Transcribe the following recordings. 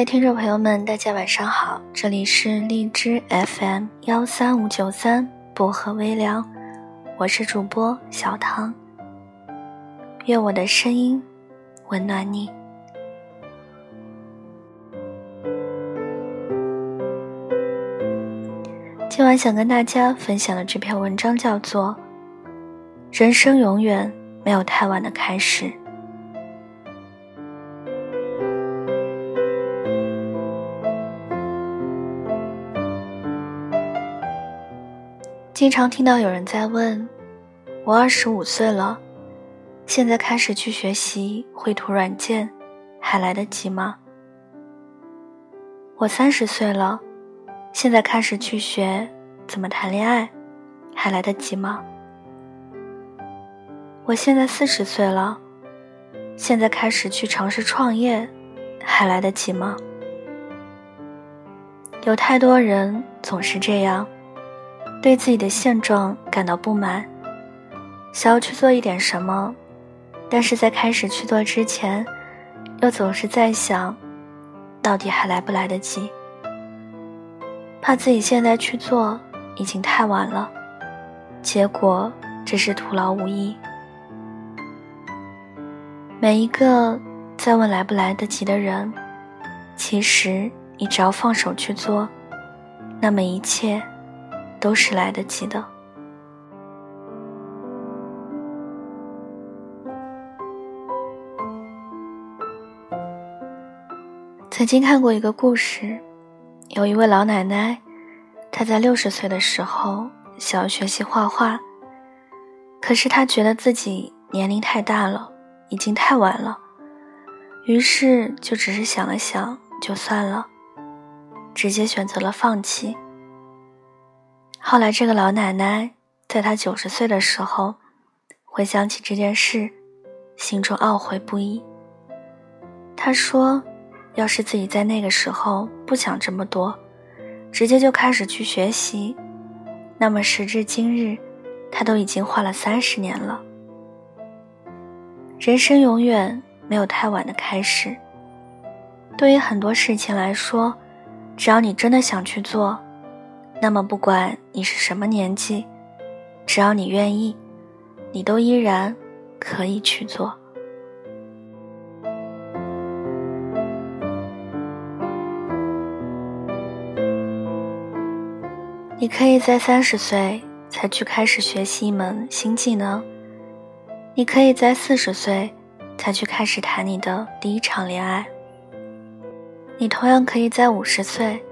位听众朋友们，大家晚上好，这里是荔枝 FM 幺三五九三薄荷微凉，我是主播小唐。愿我的声音温暖你。今晚想跟大家分享的这篇文章叫做《人生永远没有太晚的开始》。经常听到有人在问：“我二十五岁了，现在开始去学习绘图软件，还来得及吗？”我三十岁了，现在开始去学怎么谈恋爱，还来得及吗？我现在四十岁了，现在开始去尝试创业，还来得及吗？有太多人总是这样。对自己的现状感到不满，想要去做一点什么，但是在开始去做之前，又总是在想，到底还来不来得及？怕自己现在去做已经太晚了，结果只是徒劳无益。每一个在问来不来得及的人，其实你只要放手去做，那么一切。都是来得及的。曾经看过一个故事，有一位老奶奶，她在六十岁的时候想要学习画画，可是她觉得自己年龄太大了，已经太晚了，于是就只是想了想，就算了，直接选择了放弃。后来，这个老奶奶在她九十岁的时候，回想起这件事，心中懊悔不已。她说：“要是自己在那个时候不想这么多，直接就开始去学习，那么时至今日，她都已经画了三十年了。人生永远没有太晚的开始。对于很多事情来说，只要你真的想去做。”那么，不管你是什么年纪，只要你愿意，你都依然可以去做。你可以在三十岁才去开始学习一门新技能，你可以在四十岁才去开始谈你的第一场恋爱，你同样可以在五十岁。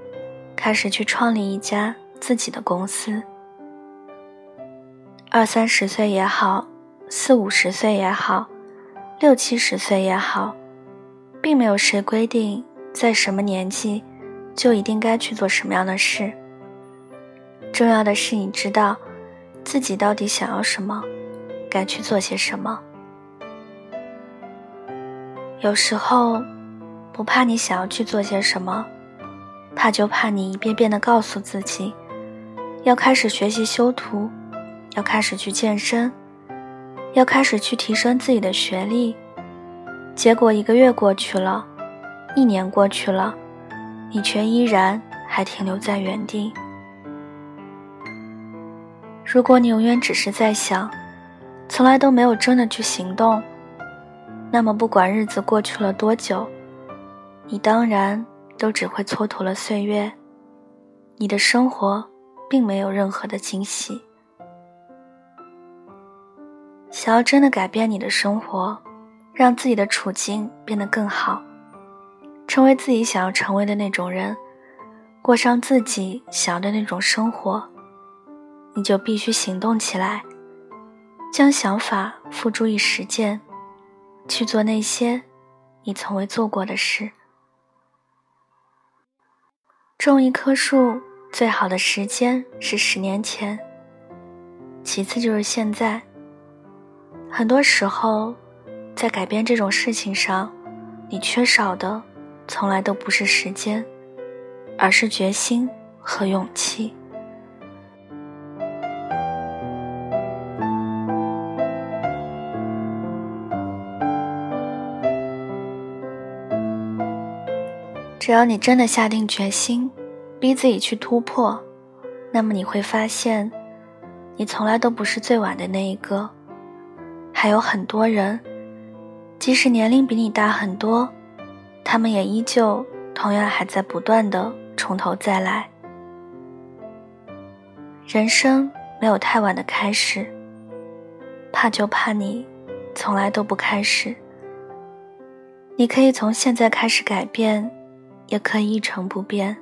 开始去创立一家自己的公司。二三十岁也好，四五十岁也好，六七十岁也好，并没有谁规定在什么年纪就一定该去做什么样的事。重要的是你知道自己到底想要什么，该去做些什么。有时候，不怕你想要去做些什么。怕就怕你一遍遍的告诉自己，要开始学习修图，要开始去健身，要开始去提升自己的学历，结果一个月过去了，一年过去了，你却依然还停留在原地。如果你永远只是在想，从来都没有真的去行动，那么不管日子过去了多久，你当然。都只会蹉跎了岁月，你的生活并没有任何的惊喜。想要真的改变你的生活，让自己的处境变得更好，成为自己想要成为的那种人，过上自己想要的那种生活，你就必须行动起来，将想法付诸于实践，去做那些你从未做过的事。种一棵树最好的时间是十年前，其次就是现在。很多时候，在改变这种事情上，你缺少的从来都不是时间，而是决心和勇气。只要你真的下定决心，逼自己去突破，那么你会发现，你从来都不是最晚的那一个。还有很多人，即使年龄比你大很多，他们也依旧同样还在不断的从头再来。人生没有太晚的开始，怕就怕你从来都不开始。你可以从现在开始改变，也可以一成不变。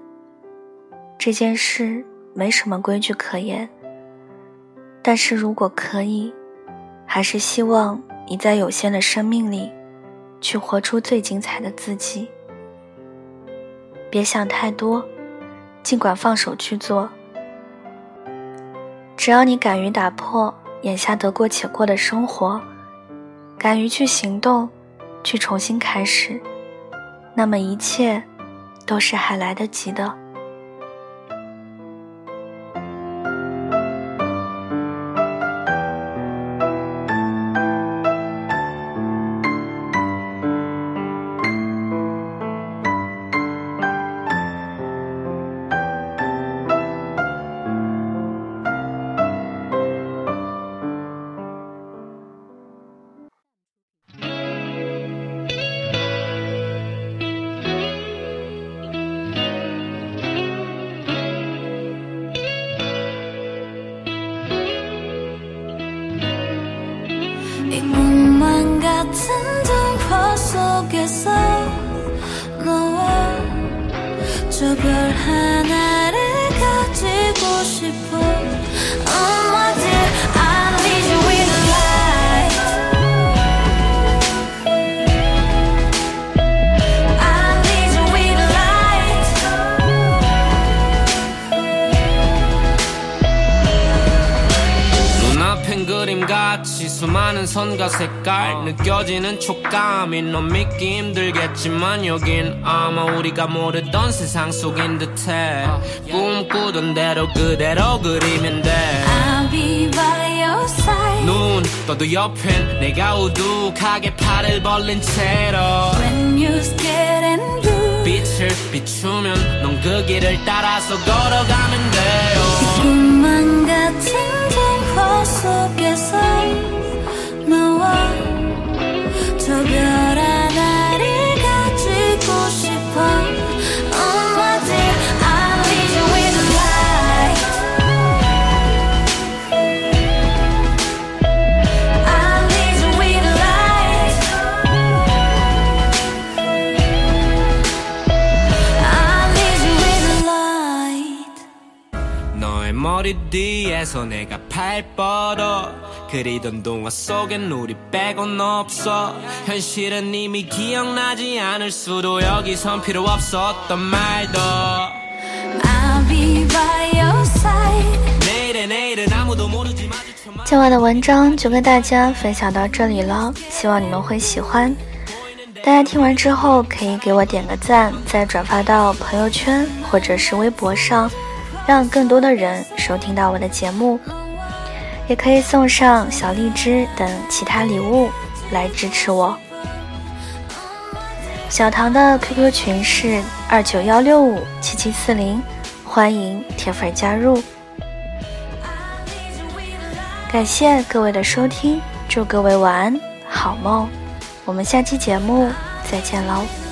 这件事没什么规矩可言，但是如果可以。还是希望你在有限的生命里，去活出最精彩的自己。别想太多，尽管放手去做。只要你敢于打破眼下得过且过的生活，敢于去行动，去重新开始，那么一切都是还来得及的。 저 별 하나를 가지고 싶어. 수많은 선과 색깔 느껴지는 촉감이 넌 믿기 힘들겠지만 여긴 아마 우리가 모르던 세상 속인 듯해. 꿈꾸던 대로 그대로 그리면 돼. I'll be by your side 눈 떠도 옆엔 내가 우두하게 팔을 벌린 채로. When you scared and blue 빛을 비추면 넌 그 길을 따라서 걸어가면 돼요. 꿈만 같은 동화 속에서 머리 뒤에서 내가 팔 뻗어 그리던 동화 속엔 우리 빼곤 없어 현실은 이미 기억나지 않을 수도 여기선 필요 없었던 말도 I'll be by your side 내일의 내일은 아무도 모르지 今晚的文章就跟大家分享到这里了，希望你们会喜欢。大家听完之后可以给我点个赞，再转发到朋友圈或者是微博上。 让更多的人收听到我的节目，也可以送上小荔枝等其他礼物来支持我。小唐的 QQ 群是二九幺六五七七四零，欢迎铁粉加入。感谢各位的收听，祝各位晚安，好梦。我们下期节目再见喽。